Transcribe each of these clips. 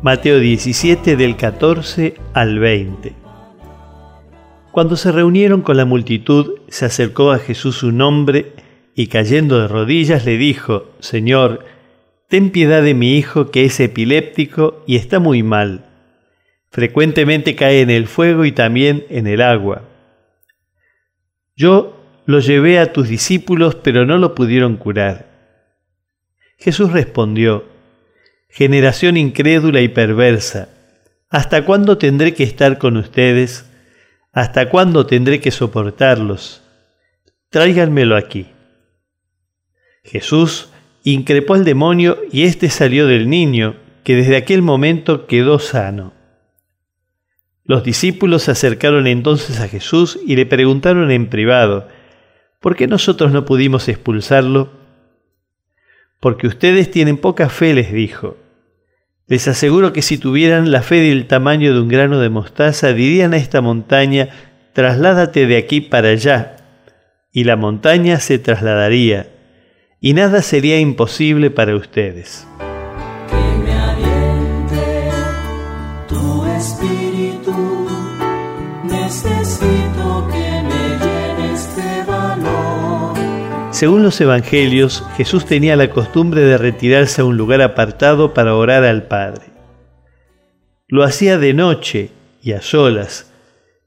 Mateo 17 del 14 al 20. Cuando se reunieron con la multitud, se acercó a Jesús un hombre y cayendo de rodillas le dijo, Señor, ten piedad de mi hijo que es epiléptico y está muy mal. Frecuentemente cae en el fuego y también en el agua. Yo lo llevé a tus discípulos, pero no lo pudieron curar. Jesús respondió, Generación incrédula y perversa, ¿hasta cuándo tendré que estar con ustedes? ¿Hasta cuándo tendré que soportarlos? Tráiganmelo aquí. Jesús increpó al demonio y éste salió del niño, que desde aquel momento quedó sano. Los discípulos se acercaron entonces a Jesús y le preguntaron en privado, ¿por qué nosotros no pudimos expulsarlo? Porque ustedes tienen poca fe, les dijo. Les aseguro que si tuvieran la fe del tamaño de un grano de mostaza, dirían a esta montaña, trasládate de aquí para allá, y la montaña se trasladaría, y nada sería imposible para ustedes. Que me tu espíritu, necesito Según los evangelios, Jesús tenía la costumbre de retirarse a un lugar apartado para orar al Padre. Lo hacía de noche y a solas,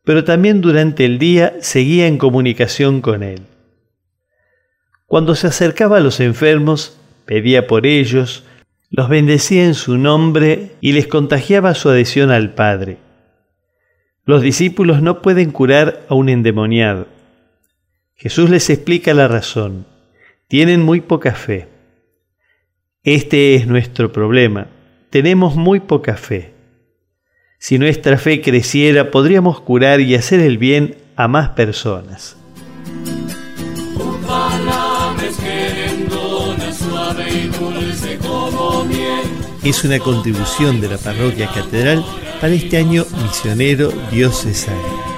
pero también durante el día seguía en comunicación con Él. Cuando se acercaba a los enfermos, pedía por ellos, los bendecía en su nombre y les contagiaba su adhesión al Padre. Los discípulos no pueden curar a un endemoniado. Jesús les explica la razón. Tienen muy poca fe. Este es nuestro problema. Tenemos muy poca fe. Si nuestra fe creciera, podríamos curar y hacer el bien a más personas. Es una contribución de la parroquia catedral para este año misionero diocesano.